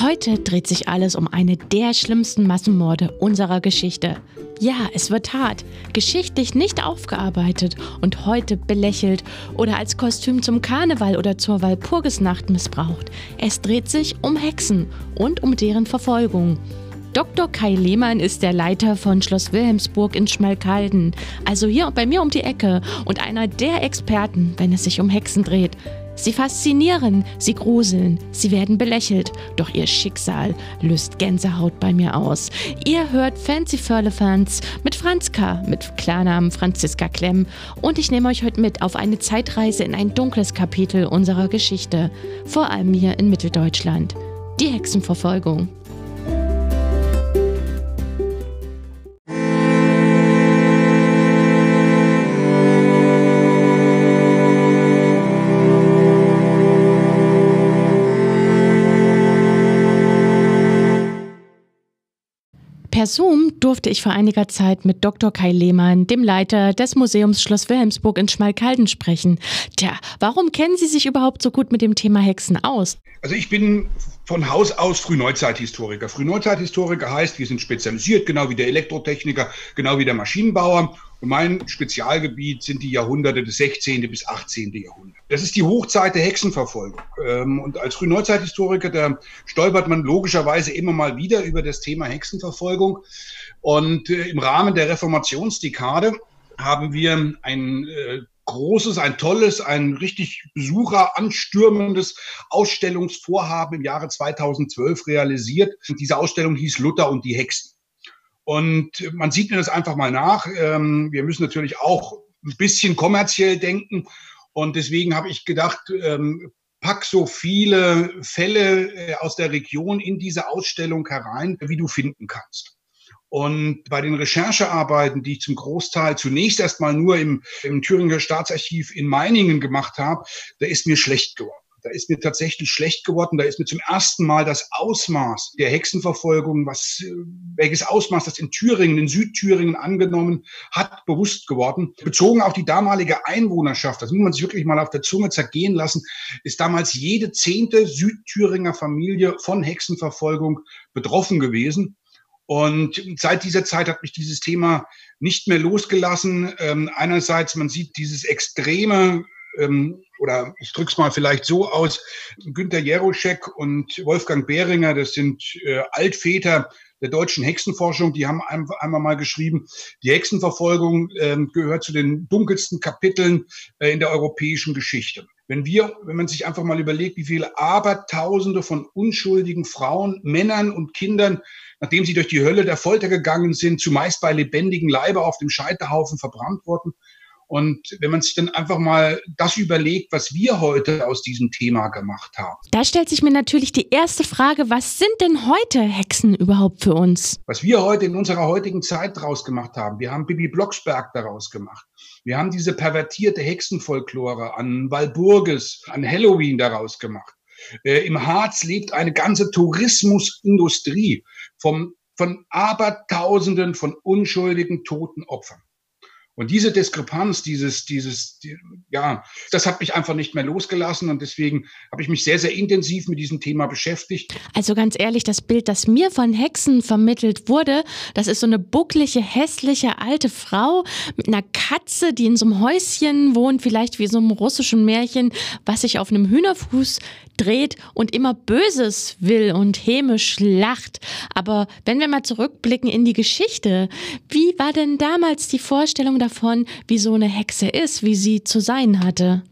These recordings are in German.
Heute dreht sich alles um eine der schlimmsten Massenmorde unserer Geschichte. Ja, es wird hart, geschichtlich nicht aufgearbeitet und heute belächelt oder als Kostüm zum Karneval oder zur Walpurgisnacht missbraucht. Es dreht sich um Hexen und um deren Verfolgung. Dr. Kai Lehmann ist der Leiter von Schloss Wilhelmsburg in Schmalkalden, also hier bei mir um die Ecke und einer der Experten, wenn es sich um Hexen dreht. Sie faszinieren, sie gruseln, sie werden belächelt, doch ihr Schicksal löst Gänsehaut bei mir aus. Ihr hört Fancy Firlefanz mit Franz K., mit Klarnamen Franziska Klemm und ich nehme euch heute mit auf eine Zeitreise in ein dunkles Kapitel unserer Geschichte, vor allem hier in Mitteldeutschland. Die Hexenverfolgung. Per Zoom durfte ich vor einiger Zeit mit Dr. Kai Lehmann, dem Leiter des Museums Schloss Wilhelmsburg in Schmalkalden, sprechen. Tja, warum kennen Sie sich überhaupt so gut mit dem Thema Hexen aus? Also ich bin von Haus aus Frühneuzeithistoriker. Frühneuzeithistoriker heißt, wir sind spezialisiert, genau wie der Elektrotechniker, genau wie der Maschinenbauer. Mein Spezialgebiet sind die Jahrhunderte des 16. bis 18. Jahrhunderts. Das ist die Hochzeit der Hexenverfolgung. Ähm, und als Frühneuzeithistoriker, da stolpert man logischerweise immer mal wieder über das Thema Hexenverfolgung. Und äh, im Rahmen der Reformationsdekade haben wir ein äh, großes, ein tolles, ein richtig besucheranstürmendes Ausstellungsvorhaben im Jahre 2012 realisiert. Und diese Ausstellung hieß Luther und die Hexen. Und man sieht mir das einfach mal nach. Ähm, wir müssen natürlich auch ein bisschen kommerziell denken. Und deswegen habe ich gedacht, ähm, pack so viele Fälle äh, aus der Region in diese Ausstellung herein, wie du finden kannst. Und bei den Recherchearbeiten, die ich zum Großteil zunächst erstmal nur im, im Thüringer Staatsarchiv in Meiningen gemacht habe, da ist mir schlecht geworden. Da ist mir tatsächlich schlecht geworden. Da ist mir zum ersten Mal das Ausmaß der Hexenverfolgung, was, welches Ausmaß das in Thüringen, in Südthüringen angenommen hat, bewusst geworden. Bezogen auf die damalige Einwohnerschaft, das muss man sich wirklich mal auf der Zunge zergehen lassen, ist damals jede zehnte Südthüringer Familie von Hexenverfolgung betroffen gewesen. Und seit dieser Zeit hat mich dieses Thema nicht mehr losgelassen. Ähm, einerseits, man sieht dieses extreme ähm, oder ich drücke es mal vielleicht so aus, Günter Jeroschek und Wolfgang Behringer, das sind äh, Altväter der deutschen Hexenforschung, die haben ein, einmal mal geschrieben, die Hexenverfolgung äh, gehört zu den dunkelsten Kapiteln äh, in der europäischen Geschichte. Wenn wir, wenn man sich einfach mal überlegt, wie viele Abertausende von unschuldigen Frauen, Männern und Kindern, nachdem sie durch die Hölle der Folter gegangen sind, zumeist bei lebendigen Leibe auf dem Scheiterhaufen verbrannt wurden, und wenn man sich dann einfach mal das überlegt, was wir heute aus diesem Thema gemacht haben. Da stellt sich mir natürlich die erste Frage, was sind denn heute Hexen überhaupt für uns? Was wir heute in unserer heutigen Zeit daraus gemacht haben, wir haben Bibi Blocksberg daraus gemacht. Wir haben diese pervertierte Hexenfolklore an Walburgis, an Halloween daraus gemacht. Äh, Im Harz lebt eine ganze Tourismusindustrie vom, von Abertausenden von unschuldigen toten Opfern. Und diese Diskrepanz, dieses, dieses, die, ja, das hat mich einfach nicht mehr losgelassen und deswegen habe ich mich sehr, sehr intensiv mit diesem Thema beschäftigt. Also ganz ehrlich, das Bild, das mir von Hexen vermittelt wurde, das ist so eine bucklige, hässliche alte Frau mit einer Katze, die in so einem Häuschen wohnt, vielleicht wie so einem russischen Märchen, was sich auf einem Hühnerfuß dreht und immer Böses will und hämisch lacht. Aber wenn wir mal zurückblicken in die Geschichte, wie war denn damals die Vorstellung davon, wie so eine Hexe ist, wie sie zu sein hatte?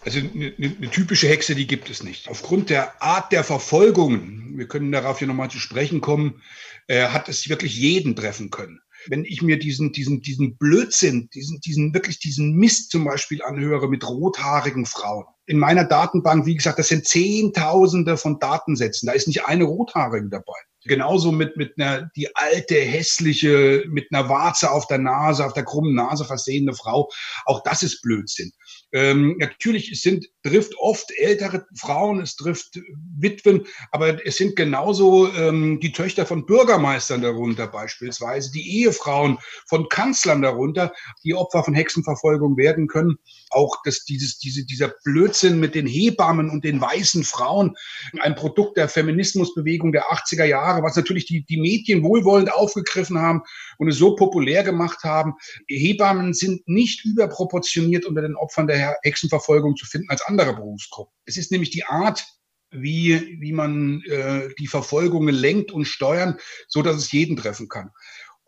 Also eine, eine, typische Hexe, die gibt es nicht. Aufgrund der Art der Verfolgung, wir können darauf hier nochmal zu sprechen kommen, äh, hat es wirklich jeden treffen können wenn ich mir diesen, diesen, diesen Blödsinn, diesen, diesen, wirklich diesen Mist zum Beispiel anhöre mit rothaarigen Frauen. In meiner Datenbank, wie gesagt, das sind Zehntausende von Datensätzen. Da ist nicht eine rothaarige dabei. Genauso mit, mit einer, die alte, hässliche, mit einer Warze auf der Nase, auf der krummen Nase versehene Frau. Auch das ist Blödsinn. Ähm, natürlich, sind, trifft oft ältere Frauen, es trifft Witwen, aber es sind genauso ähm, die Töchter von Bürgermeistern darunter beispielsweise, die Ehefrauen von Kanzlern darunter, die Opfer von Hexenverfolgung werden können. Auch dass dieses, diese, dieser Blödsinn mit den Hebammen und den weißen Frauen, ein Produkt der Feminismusbewegung der 80er Jahre, was natürlich die, die Medien wohlwollend aufgegriffen haben und es so populär gemacht haben. Hebammen sind nicht überproportioniert unter den Opfern der der Hexenverfolgung zu finden als andere Berufsgruppen. Es ist nämlich die Art, wie, wie man äh, die Verfolgungen lenkt und steuern, so dass es jeden treffen kann.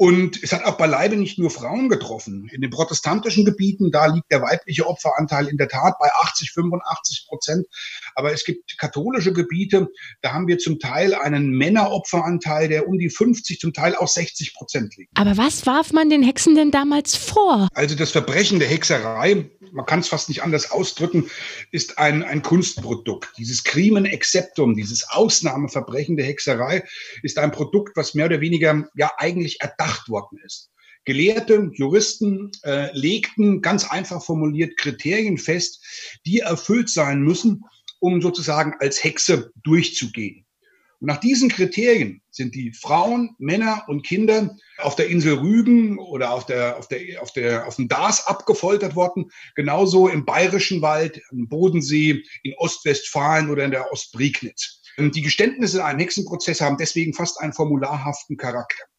Und es hat auch beileibe nicht nur Frauen getroffen. In den protestantischen Gebieten, da liegt der weibliche Opferanteil in der Tat bei 80, 85 Prozent. Aber es gibt katholische Gebiete, da haben wir zum Teil einen Männeropferanteil, der um die 50, zum Teil auch 60 Prozent liegt. Aber was warf man den Hexen denn damals vor? Also das Verbrechen der Hexerei, man kann es fast nicht anders ausdrücken, ist ein, ein Kunstprodukt. Dieses Crimen Exceptum, dieses Ausnahmeverbrechen der Hexerei, ist ein Produkt, was mehr oder weniger ja eigentlich erdacht bedacht worden ist. Gelehrte, Juristen äh, legten ganz einfach formuliert Kriterien fest, die erfüllt sein müssen, um sozusagen als Hexe durchzugehen. Und nach diesen Kriterien sind die Frauen, Männer und Kinder auf der Insel Rügen oder auf, der, auf, der, auf, der, auf dem Dars abgefoltert worden, genauso im Bayerischen Wald, im Bodensee, in Ostwestfalen oder in der Ostprignitz. Die Geständnisse in einem Hexenprozess haben deswegen fast einen formularhaften Charakter.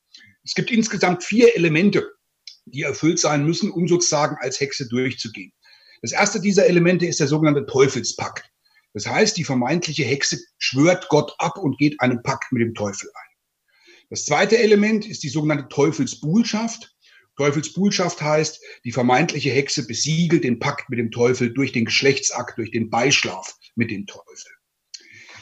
Es gibt insgesamt vier Elemente, die erfüllt sein müssen, um sozusagen als Hexe durchzugehen. Das erste dieser Elemente ist der sogenannte Teufelspakt. Das heißt, die vermeintliche Hexe schwört Gott ab und geht einen Pakt mit dem Teufel ein. Das zweite Element ist die sogenannte Teufelsbuhlschaft. Teufelsbuhlschaft heißt, die vermeintliche Hexe besiegelt den Pakt mit dem Teufel durch den Geschlechtsakt, durch den Beischlaf mit dem Teufel.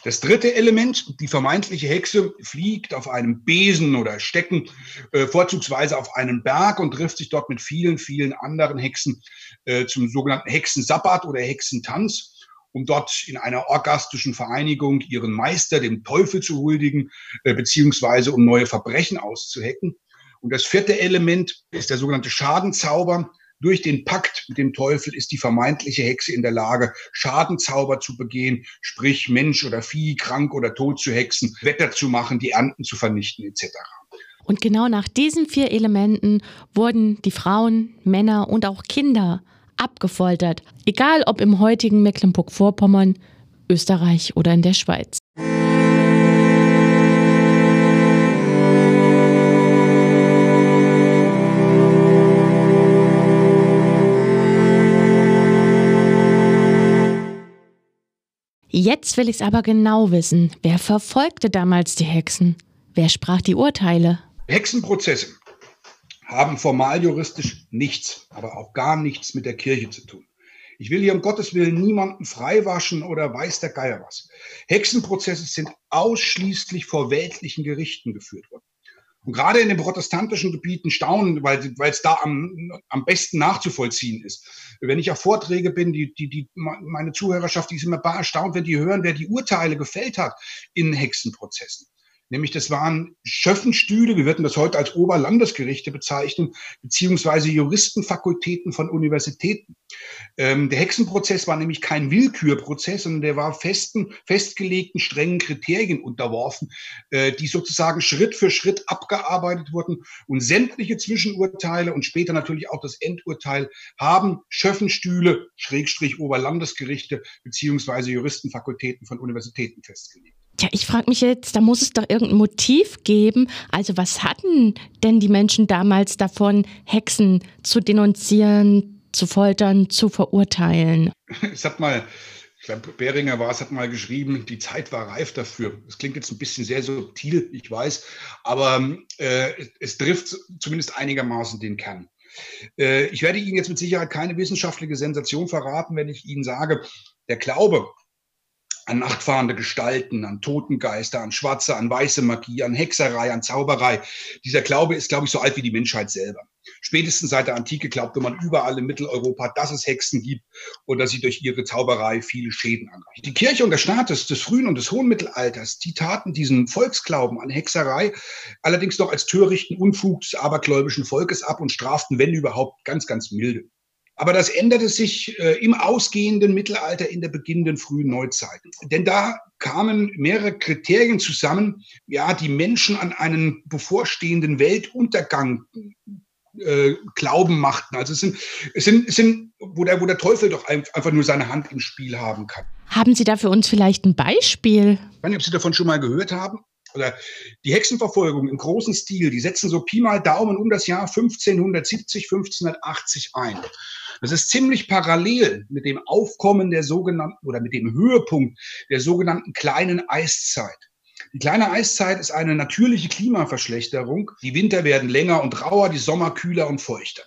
Das dritte Element, die vermeintliche Hexe fliegt auf einem Besen oder Stecken, äh, vorzugsweise auf einen Berg und trifft sich dort mit vielen, vielen anderen Hexen äh, zum sogenannten Hexensabbat oder Hexentanz um dort in einer orgastischen Vereinigung ihren Meister, dem Teufel, zu huldigen, äh, beziehungsweise um neue Verbrechen auszuhecken. Und das vierte Element ist der sogenannte Schadenzauber. Durch den Pakt mit dem Teufel ist die vermeintliche Hexe in der Lage, Schadenzauber zu begehen, sprich Mensch oder Vieh krank oder tot zu hexen, Wetter zu machen, die Ernten zu vernichten etc. Und genau nach diesen vier Elementen wurden die Frauen, Männer und auch Kinder abgefoltert, egal ob im heutigen Mecklenburg-Vorpommern, Österreich oder in der Schweiz. Jetzt will ich es aber genau wissen. Wer verfolgte damals die Hexen? Wer sprach die Urteile? Hexenprozesse haben formal juristisch nichts, aber auch gar nichts mit der Kirche zu tun. Ich will hier um Gottes Willen niemanden freiwaschen oder weiß der Geier was. Hexenprozesse sind ausschließlich vor weltlichen Gerichten geführt worden. Und gerade in den protestantischen Gebieten staunen, weil, es da am, am besten nachzuvollziehen ist. Wenn ich auf Vorträge bin, die, die, die, meine Zuhörerschaft, die ist immer erstaunt, wenn die hören, wer die Urteile gefällt hat in Hexenprozessen. Nämlich das waren Schöffenstühle, wir würden das heute als Oberlandesgerichte bezeichnen, beziehungsweise Juristenfakultäten von Universitäten. Ähm, der Hexenprozess war nämlich kein Willkürprozess, sondern der war festen, festgelegten, strengen Kriterien unterworfen, äh, die sozusagen Schritt für Schritt abgearbeitet wurden. Und sämtliche Zwischenurteile und später natürlich auch das Endurteil haben Schöffenstühle, Schrägstrich Oberlandesgerichte, beziehungsweise Juristenfakultäten von Universitäten festgelegt. Ja, ich frage mich jetzt, da muss es doch irgendein Motiv geben. Also was hatten denn die Menschen damals davon, Hexen zu denunzieren, zu foltern, zu verurteilen? Es hat mal, ich glaube, Beringer war es, hat mal geschrieben, die Zeit war reif dafür. Das klingt jetzt ein bisschen sehr subtil, ich weiß, aber äh, es trifft zumindest einigermaßen den Kern. Äh, ich werde Ihnen jetzt mit Sicherheit keine wissenschaftliche Sensation verraten, wenn ich Ihnen sage, der Glaube an nachtfahrende Gestalten, an Totengeister, an Schwarze, an weiße Magie, an Hexerei, an Zauberei. Dieser Glaube ist, glaube ich, so alt wie die Menschheit selber. Spätestens seit der Antike glaubte man überall in Mitteleuropa, dass es Hexen gibt und dass sie durch ihre Zauberei viele Schäden anrichten. Die Kirche und der Staat des, des frühen und des hohen Mittelalters, die taten diesen Volksglauben an Hexerei allerdings doch als törichten Unfug des abergläubischen Volkes ab und straften, wenn überhaupt, ganz, ganz milde. Aber das änderte sich äh, im ausgehenden Mittelalter, in der beginnenden frühen Neuzeit. Denn da kamen mehrere Kriterien zusammen, ja, die Menschen an einen bevorstehenden Weltuntergang äh, Glauben machten. Also es sind, es sind, es sind wo, der, wo der Teufel doch einfach nur seine Hand im Spiel haben kann. Haben Sie da für uns vielleicht ein Beispiel? Ich weiß nicht, ob Sie davon schon mal gehört haben. Oder die Hexenverfolgung im großen Stil, die setzen so Pi mal Daumen um das Jahr 1570, 1580 ein. Das ist ziemlich parallel mit dem Aufkommen der sogenannten oder mit dem Höhepunkt der sogenannten kleinen Eiszeit. Die kleine Eiszeit ist eine natürliche Klimaverschlechterung. Die Winter werden länger und rauer, die Sommer kühler und feuchter.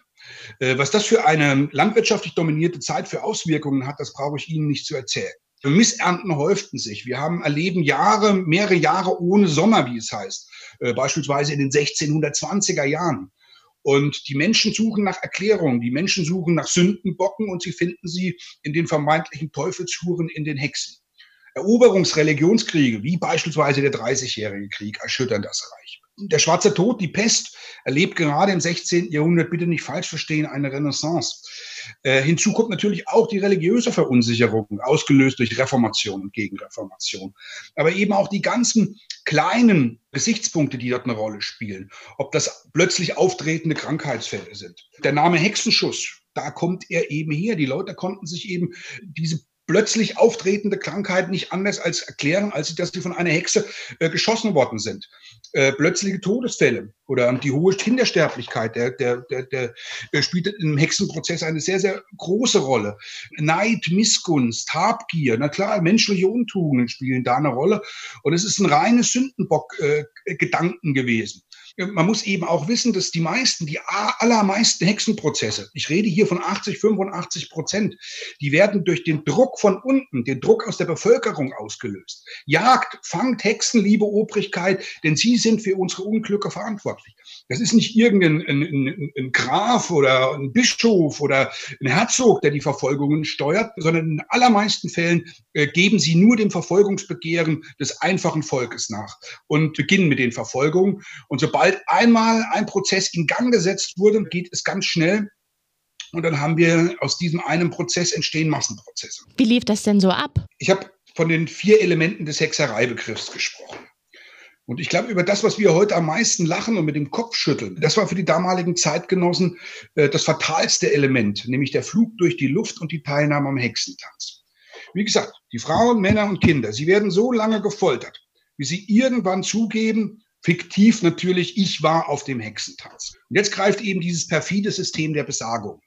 Äh, was das für eine landwirtschaftlich dominierte Zeit für Auswirkungen hat, das brauche ich Ihnen nicht zu erzählen. Missernten häuften sich. Wir haben erleben Jahre, mehrere Jahre ohne Sommer, wie es heißt, äh, beispielsweise in den 1620er Jahren. Und die Menschen suchen nach Erklärungen, die Menschen suchen nach Sündenbocken und sie finden sie in den vermeintlichen Teufelshuren, in den Hexen. Eroberungsreligionskriege, wie beispielsweise der Dreißigjährige Krieg, erschüttern das Reich. Der Schwarze Tod, die Pest, erlebt gerade im 16. Jahrhundert, bitte nicht falsch verstehen, eine Renaissance. Äh, hinzu kommt natürlich auch die religiöse Verunsicherung, ausgelöst durch Reformation und Gegenreformation. Aber eben auch die ganzen kleinen Gesichtspunkte, die dort eine Rolle spielen. Ob das plötzlich auftretende Krankheitsfälle sind. Der Name Hexenschuss, da kommt er eben her. Die Leute konnten sich eben diese plötzlich auftretende Krankheit nicht anders als erklären, als dass sie von einer Hexe äh, geschossen worden sind. Äh, plötzliche Todesfälle oder die hohe Kindersterblichkeit, der, der, der, der der spielt im Hexenprozess eine sehr, sehr große Rolle. Neid, Missgunst, Habgier, na klar, menschliche Untugenden spielen da eine Rolle. Und es ist ein reines Sündenbock-Gedanken äh, gewesen man muss eben auch wissen, dass die meisten, die allermeisten Hexenprozesse, ich rede hier von 80, 85 Prozent, die werden durch den Druck von unten, den Druck aus der Bevölkerung ausgelöst. Jagt, fangt Hexen, liebe Obrigkeit, denn sie sind für unsere Unglücke verantwortlich. Das ist nicht irgendein ein, ein, ein Graf oder ein Bischof oder ein Herzog, der die Verfolgungen steuert, sondern in allermeisten Fällen äh, geben sie nur dem Verfolgungsbegehren des einfachen Volkes nach und beginnen mit den Verfolgungen. Und sobald einmal ein Prozess in Gang gesetzt wurde, geht es ganz schnell und dann haben wir aus diesem einen Prozess entstehen Massenprozesse. Wie lief das denn so ab? Ich habe von den vier Elementen des Hexereibegriffs gesprochen. Und ich glaube, über das, was wir heute am meisten lachen und mit dem Kopf schütteln, das war für die damaligen Zeitgenossen äh, das fatalste Element, nämlich der Flug durch die Luft und die Teilnahme am Hexentanz. Wie gesagt, die Frauen, Männer und Kinder, sie werden so lange gefoltert, wie sie irgendwann zugeben, fiktiv natürlich, ich war auf dem Hexentanz. Und jetzt greift eben dieses perfide System der Besagung.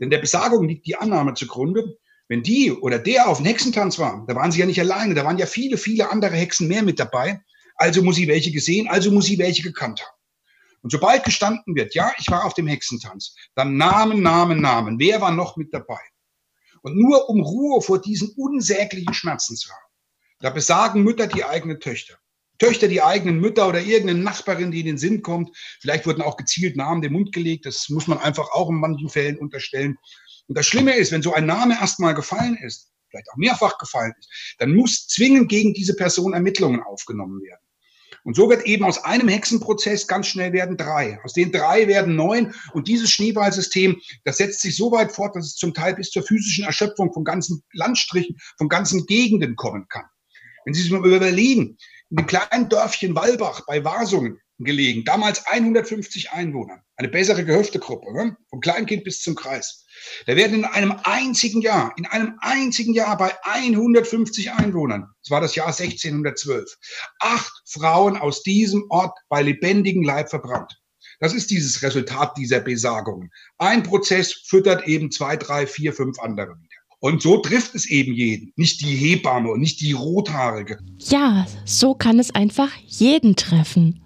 Denn der Besagung liegt die Annahme zugrunde, wenn die oder der auf dem Hexentanz war, da waren sie ja nicht alleine, da waren ja viele, viele andere Hexen mehr mit dabei, also muss sie welche gesehen, also muss sie welche gekannt haben. Und sobald gestanden wird, ja, ich war auf dem Hexentanz, dann Namen, Namen, Namen. Wer war noch mit dabei? Und nur um Ruhe vor diesen unsäglichen Schmerzen zu haben. Da besagen Mütter die eigenen Töchter. Töchter die eigenen Mütter oder irgendeine Nachbarin, die in den Sinn kommt. Vielleicht wurden auch gezielt Namen den Mund gelegt. Das muss man einfach auch in manchen Fällen unterstellen. Und das Schlimme ist, wenn so ein Name erstmal gefallen ist, vielleicht auch mehrfach gefallen ist, dann muss zwingend gegen diese Person Ermittlungen aufgenommen werden. Und so wird eben aus einem Hexenprozess ganz schnell werden drei. Aus den drei werden neun. Und dieses Schneeballsystem, das setzt sich so weit fort, dass es zum Teil bis zur physischen Erschöpfung von ganzen Landstrichen, von ganzen Gegenden kommen kann. Wenn Sie sich mal überlegen, in dem kleinen Dörfchen Walbach bei Wasungen, gelegen. Damals 150 Einwohner. Eine bessere Gehöftegruppe, ne? vom Kleinkind bis zum Kreis. Da werden in einem einzigen Jahr, in einem einzigen Jahr bei 150 Einwohnern, das war das Jahr 1612, acht Frauen aus diesem Ort bei lebendigem Leib verbrannt. Das ist dieses Resultat dieser Besagungen. Ein Prozess füttert eben zwei, drei, vier, fünf andere wieder. Und so trifft es eben jeden, nicht die Hebamme und nicht die Rothaarige. Ja, so kann es einfach jeden treffen.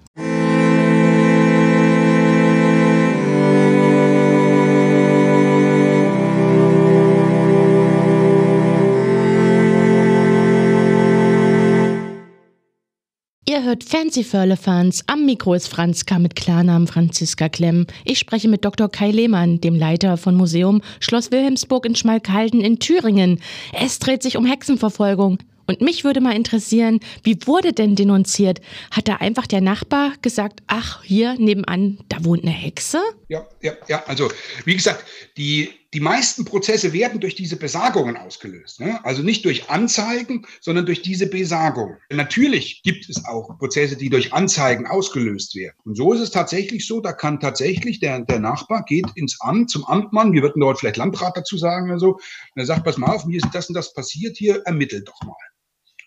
Hört Fancy Firlefanz. Am Mikro ist Franzka mit Klarnamen Franziska Klemm. Ich spreche mit Dr. Kai Lehmann, dem Leiter von Museum Schloss Wilhelmsburg in Schmalkalden in Thüringen. Es dreht sich um Hexenverfolgung. Und mich würde mal interessieren, wie wurde denn denunziert? Hat da einfach der Nachbar gesagt, ach, hier nebenan, da wohnt eine Hexe? Ja, ja, ja. Also, wie gesagt, die die meisten Prozesse werden durch diese Besagungen ausgelöst. Ne? Also nicht durch Anzeigen, sondern durch diese Besagung. Natürlich gibt es auch Prozesse, die durch Anzeigen ausgelöst werden. Und so ist es tatsächlich so, da kann tatsächlich der, der Nachbar geht ins Amt, zum Amtmann, wir würden dort vielleicht Landrat dazu sagen oder so, und er sagt, pass mal auf, mir ist das und das passiert hier, ermittelt doch mal.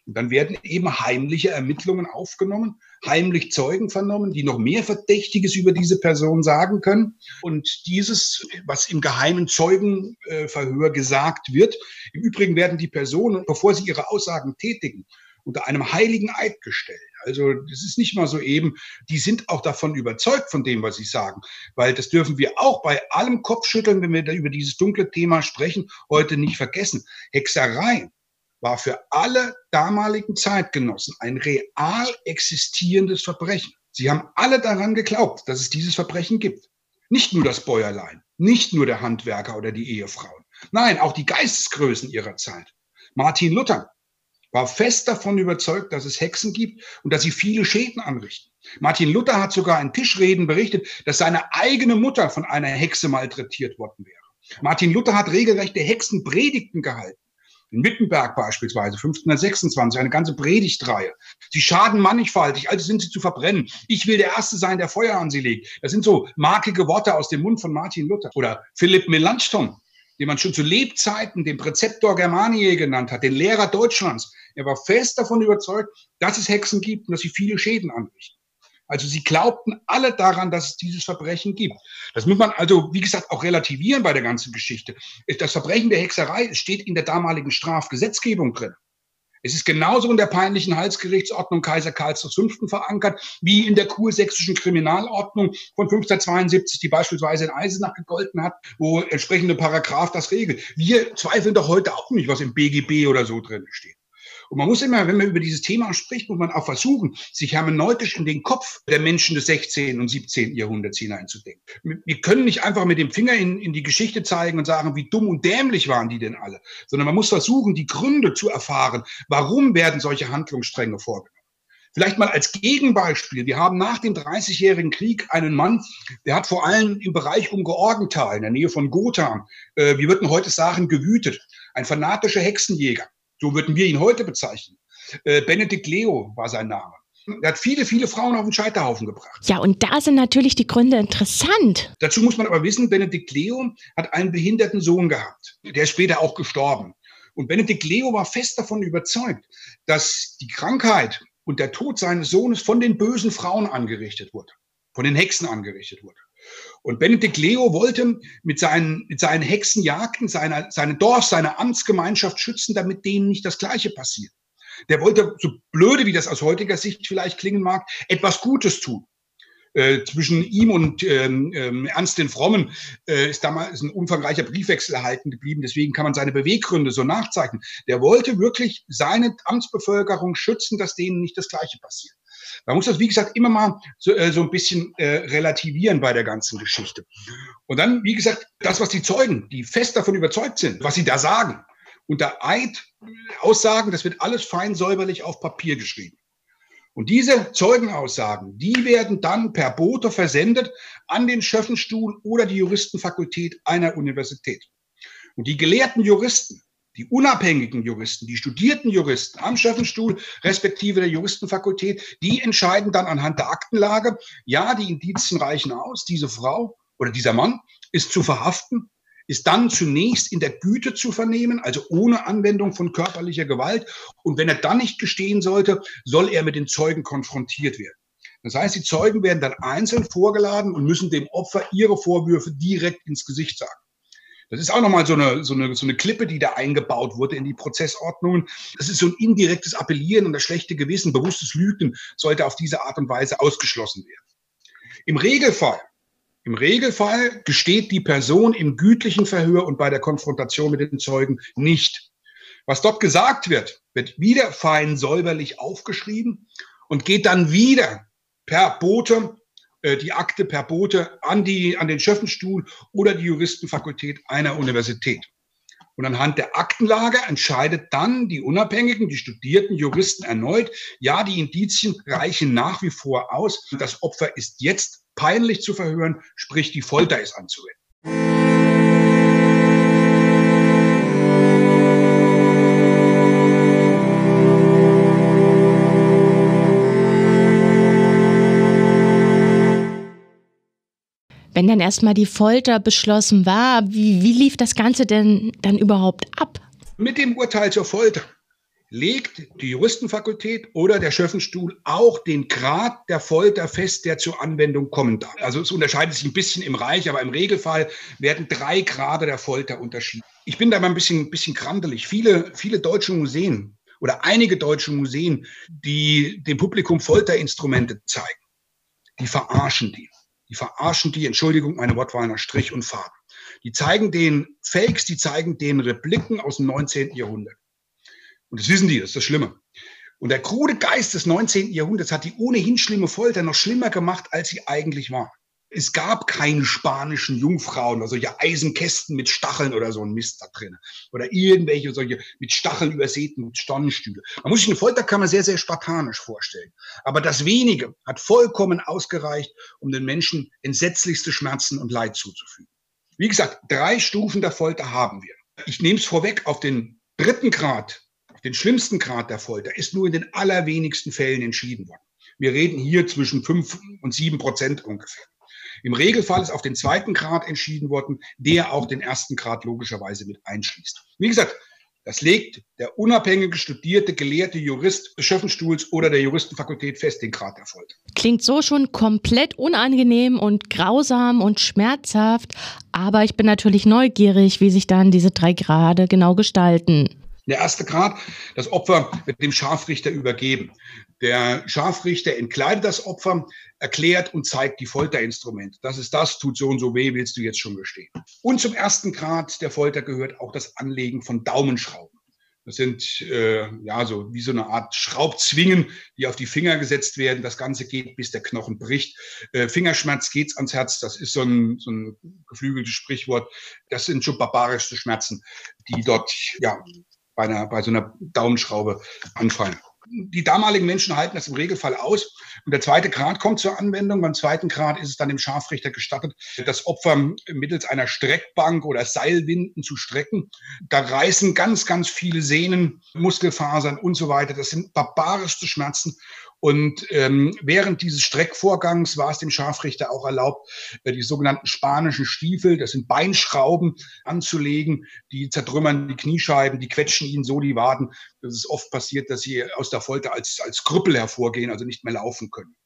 Und dann werden eben heimliche Ermittlungen aufgenommen, heimlich Zeugen vernommen, die noch mehr Verdächtiges über diese Person sagen können. Und dieses, was im geheimen Zeugenverhör gesagt wird, im Übrigen werden die Personen, bevor sie ihre Aussagen tätigen, unter einem heiligen Eid gestellt. Also das ist nicht mal so eben, die sind auch davon überzeugt von dem, was sie sagen, weil das dürfen wir auch bei allem Kopfschütteln, wenn wir da über dieses dunkle Thema sprechen, heute nicht vergessen. Hexerei war für alle damaligen Zeitgenossen ein real existierendes Verbrechen. Sie haben alle daran geglaubt, dass es dieses Verbrechen gibt. Nicht nur das Bäuerlein, nicht nur der Handwerker oder die Ehefrauen. Nein, auch die Geistesgrößen ihrer Zeit. Martin Luther war fest davon überzeugt, dass es Hexen gibt und dass sie viele Schäden anrichten. Martin Luther hat sogar in Tischreden berichtet, dass seine eigene Mutter von einer Hexe malträtiert worden wäre. Martin Luther hat regelrechte Hexenpredigten gehalten in Wittenberg beispielsweise, 1526, eine ganze Predigtreihe. Sie schaden mannigfaltig, also sind sie zu verbrennen. Ich will der Erste sein, der Feuer an sie legt. Das sind so markige Worte aus dem Mund von Martin Luther. Oder Philipp Melanchthon, den man schon zu Lebzeiten den Präzeptor Germaniae genannt hat, den Lehrer Deutschlands. Er war fest davon überzeugt, dass es Hexen gibt und dass sie viele Schäden anrichten. Also sie glaubten alle daran, dass es dieses Verbrechen gibt. Das muss man also, wie gesagt, auch relativieren bei der ganzen Geschichte. Das Verbrechen der Hexerei steht in der damaligen Strafgesetzgebung drin. Es ist genauso in der peinlichen Halsgerichtsordnung Kaiser Karls V. verankert, wie in der kursächsischen Kriminalordnung von 1572, die beispielsweise in Eisenach gegolten hat, wo entsprechende Paragraph das regelt. Wir zweifeln doch heute auch nicht, was im BGB oder so drin steht. Und man muss immer, wenn man über dieses Thema spricht, muss man auch versuchen, sich hermeneutisch in den Kopf der Menschen des 16. und 17. Jahrhunderts hineinzudenken. Wir können nicht einfach mit dem Finger in, in die Geschichte zeigen und sagen, wie dumm und dämlich waren die denn alle, sondern man muss versuchen, die Gründe zu erfahren, warum werden solche Handlungsstränge vorgenommen. Vielleicht mal als Gegenbeispiel. Wir haben nach dem Dreißigjährigen Krieg einen Mann, der hat vor allem im Bereich um Georgenthal, in der Nähe von Gotha, äh, wir würden heute sagen, gewütet. Ein fanatischer Hexenjäger. So würden wir ihn heute bezeichnen. Äh, Benedikt Leo war sein Name. Er hat viele, viele Frauen auf den Scheiterhaufen gebracht. Ja, und da sind natürlich die Gründe interessant. Dazu muss man aber wissen, Benedikt Leo hat einen behinderten Sohn gehabt. Der ist später auch gestorben. Und Benedikt Leo war fest davon überzeugt, dass die Krankheit und der Tod seines Sohnes von den bösen Frauen angerichtet wurde, von den Hexen angerichtet wurde. Und Benedikt Leo wollte mit seinen, mit seinen Hexenjagden seine, seine Dorf, seine Amtsgemeinschaft schützen, damit denen nicht das Gleiche passiert. Der wollte, so blöde wie das aus heutiger Sicht vielleicht klingen mag, etwas Gutes tun. Äh, zwischen ihm und ähm, ähm, Ernst den Frommen äh, ist damals ein umfangreicher Briefwechsel erhalten geblieben. Deswegen kann man seine Beweggründe so nachzeichnen. Der wollte wirklich seine Amtsbevölkerung schützen, dass denen nicht das Gleiche passiert. Man muss das, wie gesagt, immer mal so, äh, so ein bisschen äh, relativieren bei der ganzen Geschichte. Und dann, wie gesagt, das, was die Zeugen, die fest davon überzeugt sind, was sie da sagen, unter Eid, Aussagen, das wird alles fein säuberlich auf Papier geschrieben. Und diese Zeugenaussagen, die werden dann per Bote versendet an den Schöffenstuhl oder die Juristenfakultät einer Universität. Und die gelehrten Juristen, die unabhängigen Juristen, die studierten Juristen am Schöffenstuhl respektive der Juristenfakultät, die entscheiden dann anhand der Aktenlage, ja, die Indizien reichen aus, diese Frau oder dieser Mann ist zu verhaften, ist dann zunächst in der Güte zu vernehmen, also ohne Anwendung von körperlicher Gewalt. Und wenn er dann nicht gestehen sollte, soll er mit den Zeugen konfrontiert werden. Das heißt, die Zeugen werden dann einzeln vorgeladen und müssen dem Opfer ihre Vorwürfe direkt ins Gesicht sagen. Das ist auch nochmal so eine, so, eine, so eine Klippe, die da eingebaut wurde in die Prozessordnungen. Das ist so ein indirektes Appellieren und das schlechte Gewissen, bewusstes Lügen sollte auf diese Art und Weise ausgeschlossen werden. Im Regelfall, im Regelfall gesteht die Person im gütlichen Verhör und bei der Konfrontation mit den Zeugen nicht. Was dort gesagt wird, wird wieder fein säuberlich aufgeschrieben und geht dann wieder per Bote die Akte per Bote an, die, an den Schöffenstuhl oder die Juristenfakultät einer Universität. Und anhand der Aktenlage entscheidet dann die unabhängigen, die studierten Juristen erneut, ja, die Indizien reichen nach wie vor aus. Das Opfer ist jetzt peinlich zu verhören, sprich die Folter ist anzuwenden. Wenn dann erstmal die Folter beschlossen war, wie, wie lief das Ganze denn dann überhaupt ab? Mit dem Urteil zur Folter legt die Juristenfakultät oder der Schöffenstuhl auch den Grad der Folter fest, der zur Anwendung kommen darf. Also es unterscheidet sich ein bisschen im Reich, aber im Regelfall werden drei Grade der Folter unterschieden. Ich bin da mal ein bisschen, ein bisschen krantelig. Viele, viele deutsche Museen oder einige deutsche Museen, die dem Publikum Folterinstrumente zeigen, die verarschen die. Die verarschen die, Entschuldigung, meine Wortwahl nach Strich und Faden. Die zeigen den Fakes, die zeigen den Repliken aus dem 19. Jahrhundert. Und das wissen die, das ist das Schlimme. Und der krude Geist des 19. Jahrhunderts hat die ohnehin schlimme Folter noch schlimmer gemacht, als sie eigentlich war. Es gab keine spanischen Jungfrauen oder solche Eisenkästen mit Stacheln oder so ein Mist da drin. Oder irgendwelche solche mit Stacheln übersäten Stonnenstühle. Man muss sich eine Folterkammer sehr, sehr spartanisch vorstellen. Aber das wenige hat vollkommen ausgereicht, um den Menschen entsetzlichste Schmerzen und Leid zuzufügen. Wie gesagt, drei Stufen der Folter haben wir. Ich nehme es vorweg, auf den dritten Grad den schlimmsten Grad der Folter ist nur in den allerwenigsten Fällen entschieden worden. Wir reden hier zwischen fünf und sieben Prozent ungefähr. Im Regelfall ist auf den zweiten Grad entschieden worden, der auch den ersten Grad logischerweise mit einschließt. Wie gesagt, das legt der unabhängige, studierte, gelehrte Jurist des Schöffenstuhls oder der Juristenfakultät fest, den Grad der Folter. Klingt so schon komplett unangenehm und grausam und schmerzhaft, aber ich bin natürlich neugierig, wie sich dann diese drei Grade genau gestalten. Der erste Grad, das Opfer wird dem Scharfrichter übergeben. Der Scharfrichter entkleidet das Opfer, erklärt und zeigt die Folterinstrumente. Das ist das, tut so und so weh, willst du jetzt schon gestehen. Und zum ersten Grad der Folter gehört auch das Anlegen von Daumenschrauben. Das sind äh, ja so wie so eine Art Schraubzwingen, die auf die Finger gesetzt werden. Das Ganze geht, bis der Knochen bricht. Äh, Fingerschmerz geht's ans Herz. Das ist so ein, so ein geflügeltes Sprichwort. Das sind schon barbarischste Schmerzen, die dort ja bei, einer, bei so einer Daumenschraube anfallen. Die damaligen Menschen halten das im Regelfall aus. Und der zweite Grad kommt zur Anwendung. Beim zweiten Grad ist es dann dem Scharfrichter gestattet, das Opfer mittels einer Streckbank oder Seilwinden zu strecken. Da reißen ganz, ganz viele Sehnen, Muskelfasern und so weiter. Das sind barbarischste Schmerzen. Und ähm, während dieses Streckvorgangs war es dem Scharfrichter auch erlaubt, äh, die sogenannten spanischen Stiefel, das sind Beinschrauben, anzulegen. Die zertrümmern die Kniescheiben, die quetschen ihnen so die Waden. Das ist oft passiert, dass sie aus der Folter als, als Krüppel hervorgehen, also nicht mehr laufen können.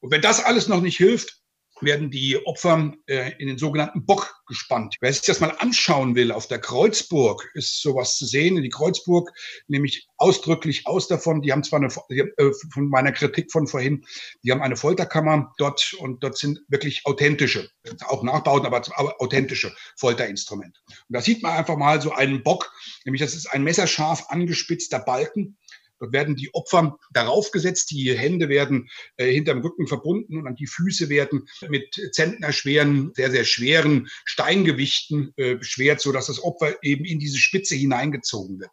Und wenn das alles noch nicht hilft, werden die Opfer äh, in den sogenannten Bock gespannt. Wer sich das mal anschauen will, auf der Kreuzburg ist sowas zu sehen. Die Kreuzburg nämlich ausdrücklich aus davon. Die haben zwar eine, äh, von meiner Kritik von vorhin, die haben eine Folterkammer dort und dort sind wirklich authentische, auch Nachbauten, aber, aber authentische Folterinstrumente. Und da sieht man einfach mal so einen Bock, nämlich das ist ein messerscharf angespitzter Balken Dort werden die Opfer darauf gesetzt, die Hände werden äh, hinterm Rücken verbunden und an die Füße werden mit zentnerschweren, sehr, sehr schweren Steingewichten äh, beschwert, sodass das Opfer eben in diese Spitze hineingezogen wird.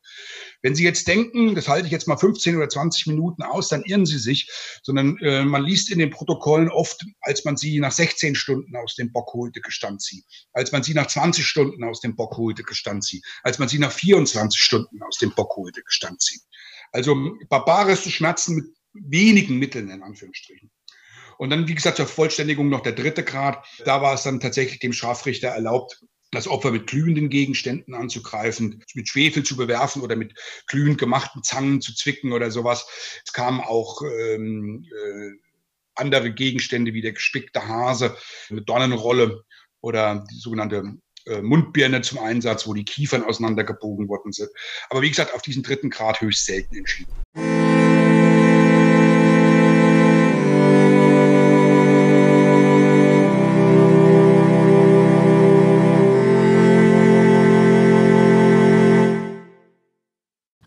Wenn Sie jetzt denken, das halte ich jetzt mal 15 oder 20 Minuten aus, dann irren Sie sich, sondern äh, man liest in den Protokollen oft, als man sie nach 16 Stunden aus dem Bock holte, gestand sie. Als man sie nach 20 Stunden aus dem Bock holte, gestand sie. Als man sie nach 24 Stunden aus dem Bock holte, gestand sie. Also barbarische Schmerzen mit wenigen Mitteln in Anführungsstrichen. Und dann, wie gesagt, zur Vollständigung noch der dritte Grad. Da war es dann tatsächlich dem Scharfrichter erlaubt, das Opfer mit glühenden Gegenständen anzugreifen, mit Schwefel zu bewerfen oder mit glühend gemachten Zangen zu zwicken oder sowas. Es kamen auch ähm, äh, andere Gegenstände wie der gespickte Hase, eine Dornenrolle oder die sogenannte äh, Mundbirne zum Einsatz, wo die Kiefern auseinandergebogen worden sind. Aber wie gesagt, auf diesen dritten Grad höchst selten entschieden.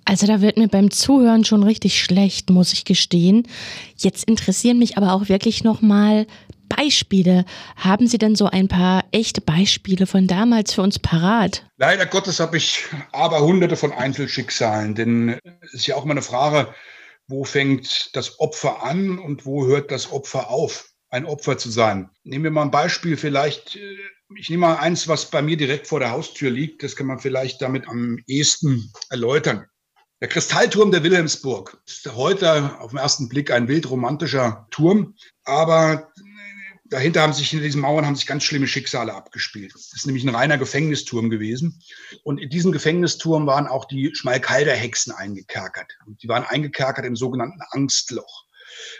Also da wird mir beim Zuhören schon richtig schlecht, muss ich gestehen. Jetzt interessieren mich aber auch wirklich nochmal Beispiele. Haben Sie denn so ein paar echte Beispiele von damals für uns parat? Leider Gottes habe ich aber hunderte von Einzelschicksalen, denn es ist ja auch mal eine Frage, wo fängt das Opfer an und wo hört das Opfer auf, ein Opfer zu sein. Nehmen wir mal ein Beispiel vielleicht. Äh, ich nehme mal eins, was bei mir direkt vor der Haustür liegt. Das kann man vielleicht damit am ehesten erläutern. Der Kristallturm der Wilhelmsburg ist heute auf den ersten Blick ein wildromantischer Turm, aber dahinter haben sich, in diesen Mauern haben sich ganz schlimme Schicksale abgespielt. Das ist nämlich ein reiner Gefängnisturm gewesen. Und in diesem Gefängnisturm waren auch die Schmalkalder Hexen eingekerkert. Und die waren eingekerkert im sogenannten Angstloch.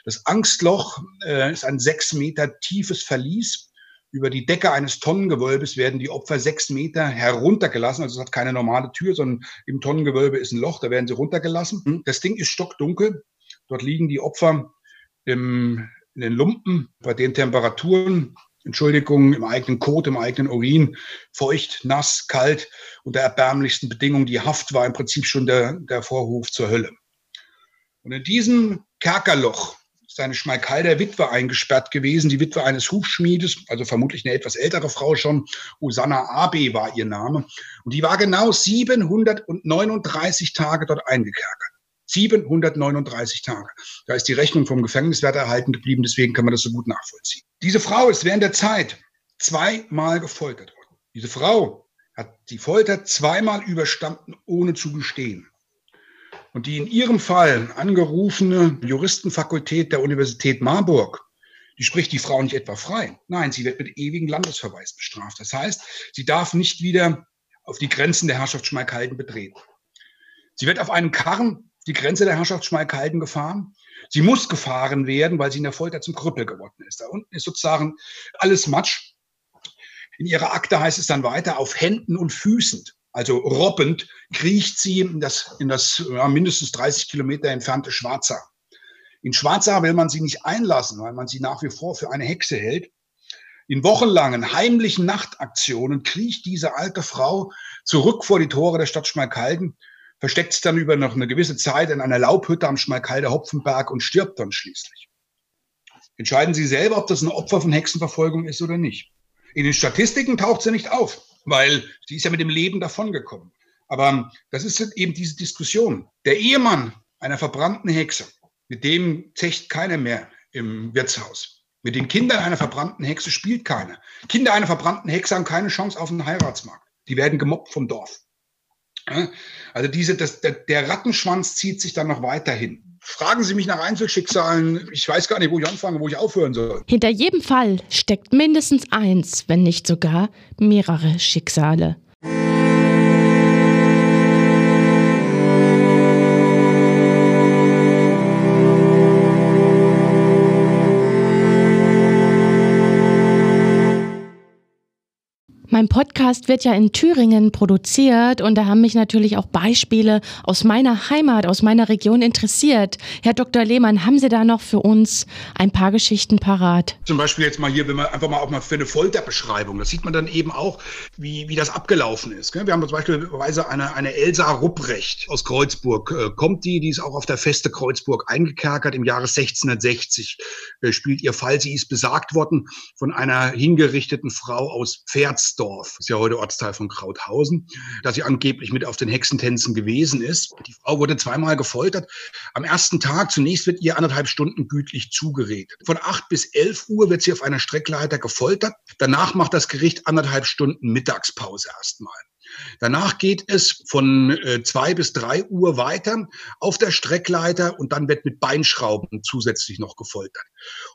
Das Angstloch äh, ist ein sechs Meter tiefes Verlies. Über die Decke eines Tonnengewölbes werden die Opfer sechs Meter heruntergelassen. Also es hat keine normale Tür, sondern im Tonnengewölbe ist ein Loch, da werden sie runtergelassen. Das Ding ist stockdunkel. Dort liegen die Opfer im in den Lumpen bei den Temperaturen, Entschuldigung, im eigenen Kot, im eigenen Urin, feucht, nass, kalt, unter erbärmlichsten Bedingungen. Die Haft war im Prinzip schon der, der Vorhof zur Hölle. Und in diesem Kerkerloch ist eine Schmalkalder Witwe eingesperrt gewesen, die Witwe eines Hufschmiedes, also vermutlich eine etwas ältere Frau schon. Usanna Abe war ihr Name. Und die war genau 739 Tage dort eingekerkert. 739 Tage. Da ist die Rechnung vom Gefängniswert erhalten geblieben, deswegen kann man das so gut nachvollziehen. Diese Frau ist während der Zeit zweimal gefoltert worden. Diese Frau hat die Folter zweimal überstanden, ohne zu gestehen. Und die in ihrem Fall angerufene Juristenfakultät der Universität Marburg, die spricht die Frau nicht etwa frei. Nein, sie wird mit ewigem Landesverweis bestraft. Das heißt, sie darf nicht wieder auf die Grenzen der Herrschaft Schmalkalden betreten. Sie wird auf einem Karren die Grenze der Herrschaft Schmalkalden gefahren. Sie muss gefahren werden, weil sie in der Folter zum Krüppel geworden ist. Da unten ist sozusagen alles Matsch. In ihrer Akte heißt es dann weiter, auf Händen und Füßen, also robbend, kriecht sie in das, in das ja, mindestens 30 Kilometer entfernte Schwarzer. In Schwarzer will man sie nicht einlassen, weil man sie nach wie vor für eine Hexe hält. In wochenlangen heimlichen Nachtaktionen kriecht diese alte Frau zurück vor die Tore der Stadt Schmalkalden versteckt es dann über noch eine gewisse Zeit in einer Laubhütte am Schmalkalder Hopfenberg und stirbt dann schließlich. Entscheiden Sie selber, ob das ein Opfer von Hexenverfolgung ist oder nicht. In den Statistiken taucht sie nicht auf, weil sie ist ja mit dem Leben davongekommen. Aber das ist eben diese Diskussion. Der Ehemann einer verbrannten Hexe, mit dem zecht keiner mehr im Wirtshaus. Mit den Kindern einer verbrannten Hexe spielt keiner. Kinder einer verbrannten Hexe haben keine Chance auf den Heiratsmarkt. Die werden gemobbt vom Dorf. Also diese, das, der, der Rattenschwanz zieht sich dann noch weiterhin. Fragen Sie mich nach Einzelschicksalen. Ich weiß gar nicht, wo ich anfange, wo ich aufhören soll. Hinter jedem Fall steckt mindestens eins, wenn nicht sogar mehrere Schicksale. Mein Podcast wird ja in Thüringen produziert und da haben mich natürlich auch Beispiele aus meiner Heimat, aus meiner Region interessiert. Herr Dr. Lehmann, haben Sie da noch für uns ein paar Geschichten parat? Zum Beispiel jetzt mal hier, wenn man einfach mal auch mal für eine Folterbeschreibung, das sieht man dann eben auch, wie, wie das abgelaufen ist. Wir haben zum Beispiel eine, eine Elsa Rupprecht aus Kreuzburg, äh, kommt die, die ist auch auf der Feste Kreuzburg eingekerkert im Jahre 1660, äh, spielt ihr Fall. Sie ist besagt worden von einer hingerichteten Frau aus Pferdsdorf. Dorf, ist ja heute Ortsteil von Krauthausen, dass sie angeblich mit auf den Hexentänzen gewesen ist. Die Frau wurde zweimal gefoltert. Am ersten Tag zunächst wird ihr anderthalb Stunden gütlich zugeredet. Von acht bis elf Uhr wird sie auf einer Streckleiter gefoltert. Danach macht das Gericht anderthalb Stunden Mittagspause erstmal. Danach geht es von äh, zwei bis drei Uhr weiter auf der Streckleiter und dann wird mit Beinschrauben zusätzlich noch gefoltert.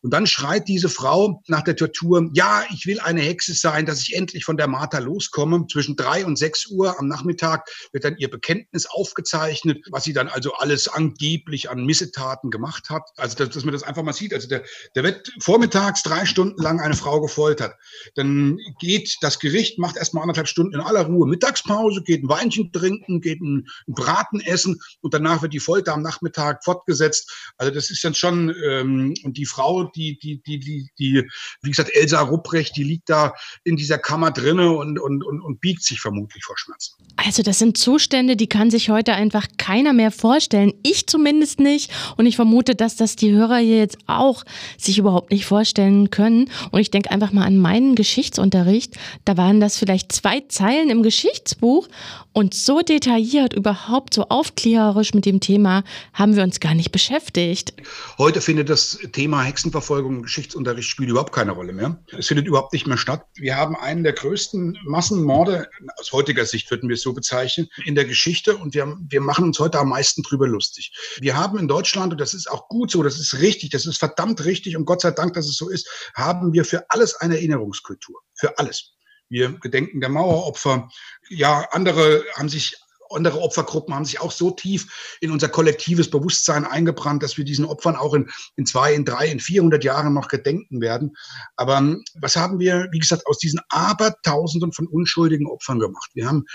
Und dann schreit diese Frau nach der Tortur, ja, ich will eine Hexe sein, dass ich endlich von der Martha loskomme. Zwischen drei und sechs Uhr am Nachmittag wird dann ihr Bekenntnis aufgezeichnet, was sie dann also alles angeblich an Missetaten gemacht hat. Also, dass, dass man das einfach mal sieht. Also, der, der wird vormittags drei Stunden lang eine Frau gefoltert. Dann geht das Gericht, macht erstmal anderthalb Stunden in aller Ruhe mit Mittagspause, geht ein Weinchen trinken, geht ein Braten essen und danach wird die Folter am Nachmittag fortgesetzt. Also das ist dann schon, ähm, und die Frau, die, die, die, die, die, wie gesagt, Elsa Rupprecht, die liegt da in dieser Kammer drinne und, und, und, und biegt sich vermutlich vor Schmerzen. Also das sind Zustände, die kann sich heute einfach keiner mehr vorstellen. Ich zumindest nicht. Und ich vermute, dass das die Hörer hier jetzt auch sich überhaupt nicht vorstellen können. Und ich denke einfach mal an meinen Geschichtsunterricht. Da waren das vielleicht zwei Zeilen im Geschichtsbuch und so detailliert, überhaupt so aufklärerisch mit dem Thema haben wir uns gar nicht beschäftigt. Heute findet das Thema Hexenverfolgung im Geschichtsunterricht spielt überhaupt keine Rolle mehr. Es findet überhaupt nicht mehr statt. Wir haben einen der größten Massenmorde, aus heutiger Sicht würden wir es so bezeichnen, in der Geschichte und wir, wir machen uns heute am meisten drüber lustig. Wir haben in Deutschland, und das ist auch gut so, das ist richtig, das ist verdammt richtig und Gott sei Dank, dass es so ist, haben wir für alles eine Erinnerungskultur. Für alles. Wir gedenken der Maueropfer. Ja, andere haben sich andere Opfergruppen haben sich auch so tief in unser kollektives Bewusstsein eingebrannt, dass wir diesen Opfern auch in, in zwei, in drei, in 400 Jahren noch gedenken werden. Aber ähm, was haben wir, wie gesagt, aus diesen Abertausenden von unschuldigen Opfern gemacht? Wir haben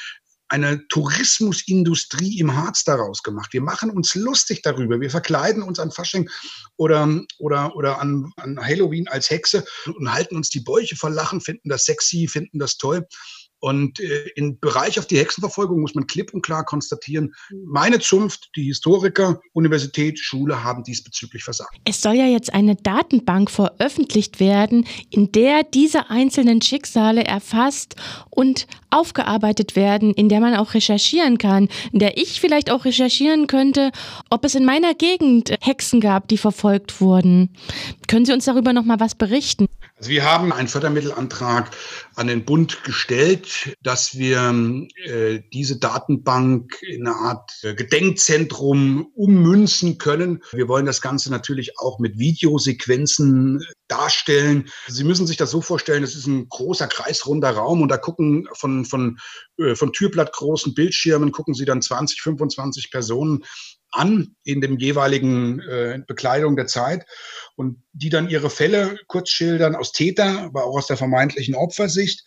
eine Tourismusindustrie im Harz daraus gemacht. Wir machen uns lustig darüber. Wir verkleiden uns an Fasching oder, oder, oder an, an Halloween als Hexe und halten uns die Bäuche voll Lachen, finden das sexy, finden das toll. Und äh, im Bereich auf die Hexenverfolgung muss man klipp und klar konstatieren, meine Zunft, die Historiker, Universität, Schule haben diesbezüglich versagt. Es soll ja jetzt eine Datenbank veröffentlicht werden, in der diese einzelnen Schicksale erfasst und aufgearbeitet werden, in der man auch recherchieren kann, in der ich vielleicht auch recherchieren könnte, ob es in meiner Gegend Hexen gab, die verfolgt wurden. Können Sie uns darüber noch mal was berichten? Also wir haben einen Fördermittelantrag an den Bund gestellt, dass wir äh, diese Datenbank in eine Art äh, Gedenkzentrum ummünzen können. Wir wollen das Ganze natürlich auch mit Videosequenzen darstellen. Sie müssen sich das so vorstellen, es ist ein großer kreisrunder Raum und da gucken von, von, äh, von Türblatt großen Bildschirmen, gucken Sie dann 20, 25 Personen an in dem jeweiligen äh, Bekleidung der Zeit und die dann ihre Fälle kurz schildern aus Täter, aber auch aus der vermeintlichen Opfersicht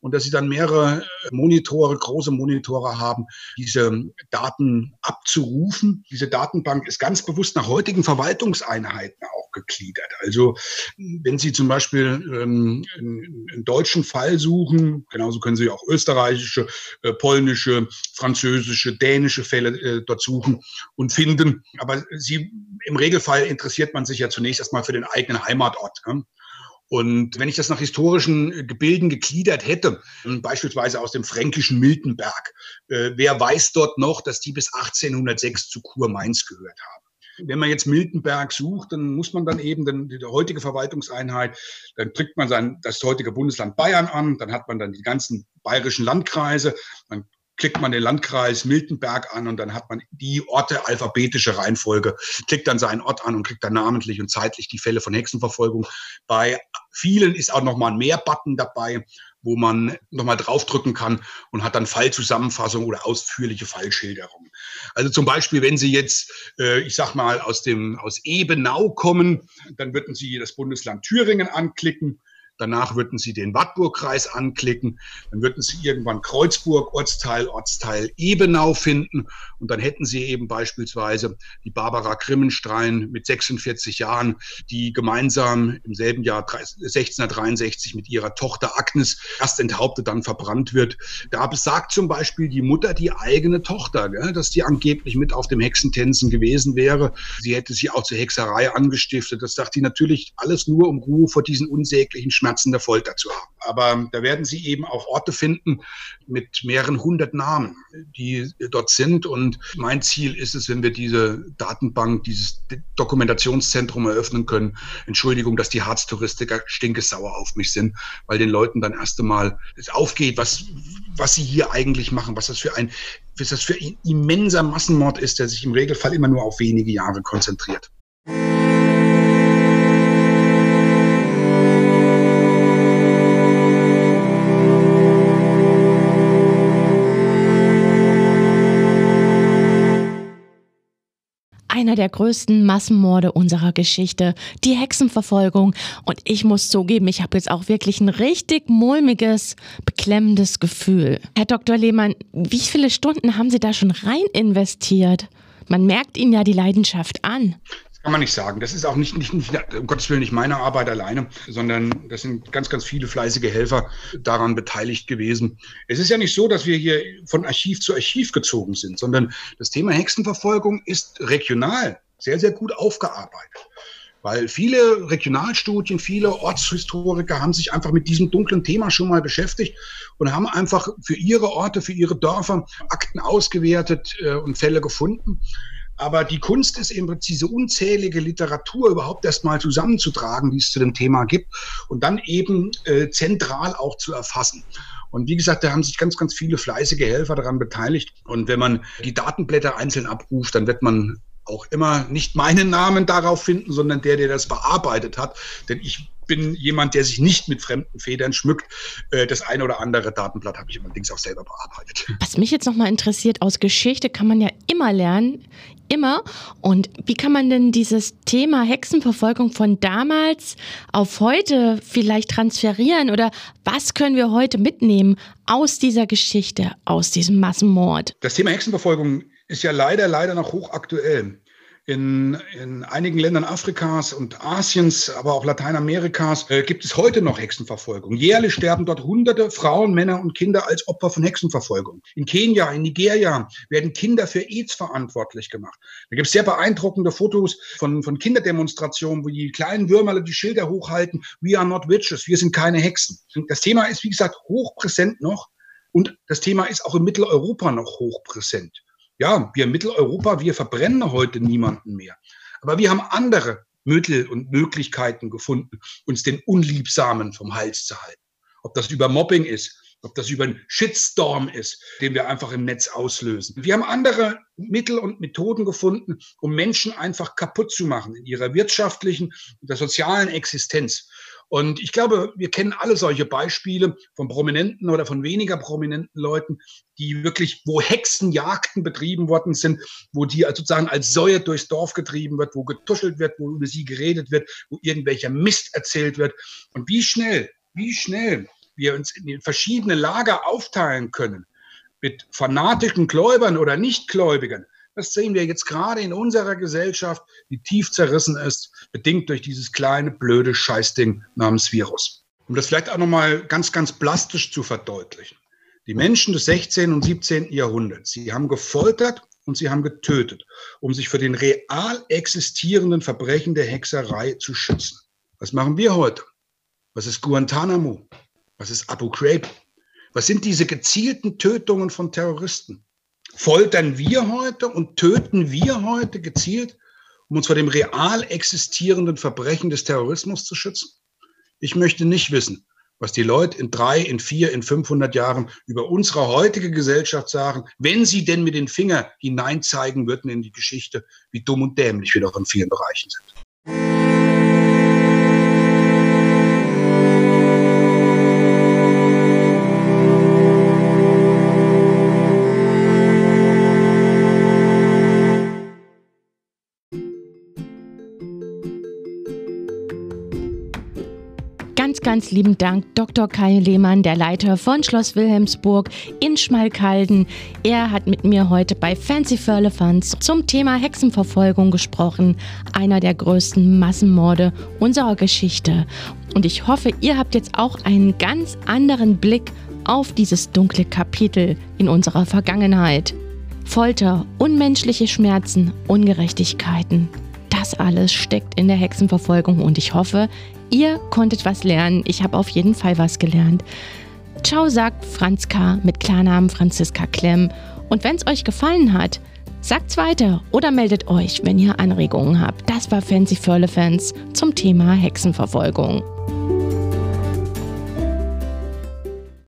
und dass sie dann mehrere Monitore, große Monitore haben, diese Daten abzurufen. Diese Datenbank ist ganz bewusst nach heutigen Verwaltungseinheiten gegliedert. Also wenn Sie zum Beispiel ähm, einen deutschen Fall suchen, genauso können Sie auch österreichische, äh, polnische, französische, dänische Fälle äh, dort suchen und finden. Aber Sie im Regelfall interessiert man sich ja zunächst erstmal für den eigenen Heimatort. Ne? Und wenn ich das nach historischen äh, Gebilden gegliedert hätte, beispielsweise aus dem fränkischen Miltenberg, äh, wer weiß dort noch, dass die bis 1806 zu Kurmainz gehört haben? Wenn man jetzt Miltenberg sucht, dann muss man dann eben den, die heutige Verwaltungseinheit, dann drückt man sein, das heutige Bundesland Bayern an, dann hat man dann die ganzen bayerischen Landkreise, dann klickt man den Landkreis Miltenberg an und dann hat man die Orte alphabetische Reihenfolge, klickt dann seinen Ort an und kriegt dann namentlich und zeitlich die Fälle von Hexenverfolgung. Bei vielen ist auch nochmal ein Mehr-Button dabei, wo man nochmal draufdrücken kann und hat dann Fallzusammenfassung oder ausführliche Fallschilderung. Also zum Beispiel, wenn Sie jetzt, äh, ich sag mal, aus dem, aus Ebenau kommen, dann würden Sie das Bundesland Thüringen anklicken Danach würden Sie den Wartburgkreis anklicken. Dann würden Sie irgendwann Kreuzburg, Ortsteil, Ortsteil Ebenau finden. Und dann hätten Sie eben beispielsweise die Barbara Grimmenstein mit 46 Jahren, die gemeinsam im selben Jahr 1663 mit ihrer Tochter Agnes erst enthauptet, dann verbrannt wird. Da besagt zum Beispiel die Mutter die eigene Tochter, dass die angeblich mit auf dem Hexentänzen gewesen wäre. Sie hätte sie auch zur Hexerei angestiftet. Das sagt die natürlich alles nur, um Ruhe vor diesen unsäglichen Schmerzen schmerzende Folter zu haben. Aber da werden Sie eben auch Orte finden mit mehreren hundert Namen, die dort sind. Und mein Ziel ist es, wenn wir diese Datenbank, dieses Dokumentationszentrum eröffnen können, Entschuldigung, dass die Harztouristiker stinkesauer auf mich sind, weil den Leuten dann erst einmal es aufgeht, was, was sie hier eigentlich machen, was das für ein, was das für ein immenser Massenmord ist, der sich im Regelfall immer nur auf wenige Jahre konzentriert. Einer der größten Massenmorde unserer Geschichte, die Hexenverfolgung. Und ich muss zugeben, ich habe jetzt auch wirklich ein richtig mulmiges, beklemmendes Gefühl. Herr Dr. Lehmann, wie viele Stunden haben Sie da schon rein investiert? Man merkt Ihnen ja die Leidenschaft an. Kann man nicht sagen. Das ist auch nicht, nicht, nicht, um Gottes Willen, nicht meine Arbeit alleine, sondern das sind ganz, ganz viele fleißige Helfer daran beteiligt gewesen. Es ist ja nicht so, dass wir hier von Archiv zu Archiv gezogen sind, sondern das Thema Hexenverfolgung ist regional sehr, sehr gut aufgearbeitet. Weil viele Regionalstudien, viele Ortshistoriker haben sich einfach mit diesem dunklen Thema schon mal beschäftigt und haben einfach für ihre Orte, für ihre Dörfer Akten ausgewertet äh, und Fälle gefunden. Aber die Kunst ist eben diese unzählige Literatur überhaupt erstmal zusammenzutragen, die es zu dem Thema gibt und dann eben äh, zentral auch zu erfassen. Und wie gesagt, da haben sich ganz, ganz viele fleißige Helfer daran beteiligt. Und wenn man die Datenblätter einzeln abruft, dann wird man auch immer nicht meinen Namen darauf finden, sondern der, der das bearbeitet hat. Denn ich bin jemand, der sich nicht mit fremden Federn schmückt. Äh, das eine oder andere Datenblatt habe ich allerdings auch selber bearbeitet. Was mich jetzt nochmal interessiert, aus Geschichte kann man ja immer lernen, immer. Und wie kann man denn dieses Thema Hexenverfolgung von damals auf heute vielleicht transferieren? Oder was können wir heute mitnehmen aus dieser Geschichte, aus diesem Massenmord? Das Thema Hexenverfolgung ist ja leider, leider noch hochaktuell. In, in einigen Ländern Afrikas und Asiens, aber auch Lateinamerikas äh, gibt es heute noch Hexenverfolgung. Jährlich sterben dort hunderte Frauen, Männer und Kinder als Opfer von Hexenverfolgung. In Kenia, in Nigeria werden Kinder für AIDS verantwortlich gemacht. Da gibt es sehr beeindruckende Fotos von, von Kinderdemonstrationen, wo die kleinen Würmerle die Schilder hochhalten. We are not witches, wir sind keine Hexen. Das Thema ist, wie gesagt, hochpräsent noch. Und das Thema ist auch in Mitteleuropa noch hochpräsent ja, wir in Mitteleuropa, wir verbrennen heute niemanden mehr. Aber wir haben andere Mittel und Möglichkeiten gefunden, uns den Unliebsamen vom Hals zu halten. Ob das über Mobbing ist, ob das über einen Shitstorm ist, den wir einfach im Netz auslösen. Wir haben andere Mittel und Methoden gefunden, um Menschen einfach kaputt zu machen in ihrer wirtschaftlichen und der sozialen Existenz. Und ich glaube, wir kennen alle solche Beispiele von prominenten oder von weniger prominenten Leuten, die wirklich, wo Hexenjagden betrieben worden sind, wo die sozusagen als Säue durchs Dorf getrieben wird, wo getuschelt wird, wo über sie geredet wird, wo irgendwelcher Mist erzählt wird. Und wie schnell, wie schnell wir uns in verschiedene Lager aufteilen können mit fanatischen Gläubern oder Nichtgläubigen, das sehen wir jetzt gerade in unserer Gesellschaft, die tief zerrissen ist, bedingt durch dieses kleine, blöde Scheißding namens Virus. Um das vielleicht auch nochmal ganz, ganz plastisch zu verdeutlichen. Die Menschen des 16. und 17. Jahrhunderts, sie haben gefoltert und sie haben getötet, um sich für den real existierenden Verbrechen der Hexerei zu schützen. Was machen wir heute? Was ist Guantanamo? Was ist Abu Ghraib? Was sind diese gezielten Tötungen von Terroristen? Foltern wir heute und töten wir heute gezielt, um uns vor dem real existierenden Verbrechen des Terrorismus zu schützen? Ich möchte nicht wissen, was die Leute in drei, in vier, in 500 Jahren über unsere heutige Gesellschaft sagen, wenn sie denn mit den Finger hineinzeigen würden in die Geschichte, wie dumm und dämlich wir doch in vielen Bereichen sind. Ganz lieben Dank Dr. Kai Lehmann, der Leiter von Schloss Wilhelmsburg in Schmalkalden. Er hat mit mir heute bei Fancy Firlefanz zum Thema Hexenverfolgung gesprochen, einer der größten Massenmorde unserer Geschichte. Und ich hoffe, ihr habt jetzt auch einen ganz anderen Blick auf dieses dunkle Kapitel in unserer Vergangenheit. Folter, unmenschliche Schmerzen, Ungerechtigkeiten. Das alles steckt in der Hexenverfolgung und ich hoffe, Ihr konntet was lernen. Ich habe auf jeden Fall was gelernt. Ciao sagt Franz K. mit Klarnamen Franziska Klemm. Und wenn es euch gefallen hat, sagt's weiter oder meldet euch, wenn ihr Anregungen habt. Das war Fancy Furle Fans zum Thema Hexenverfolgung.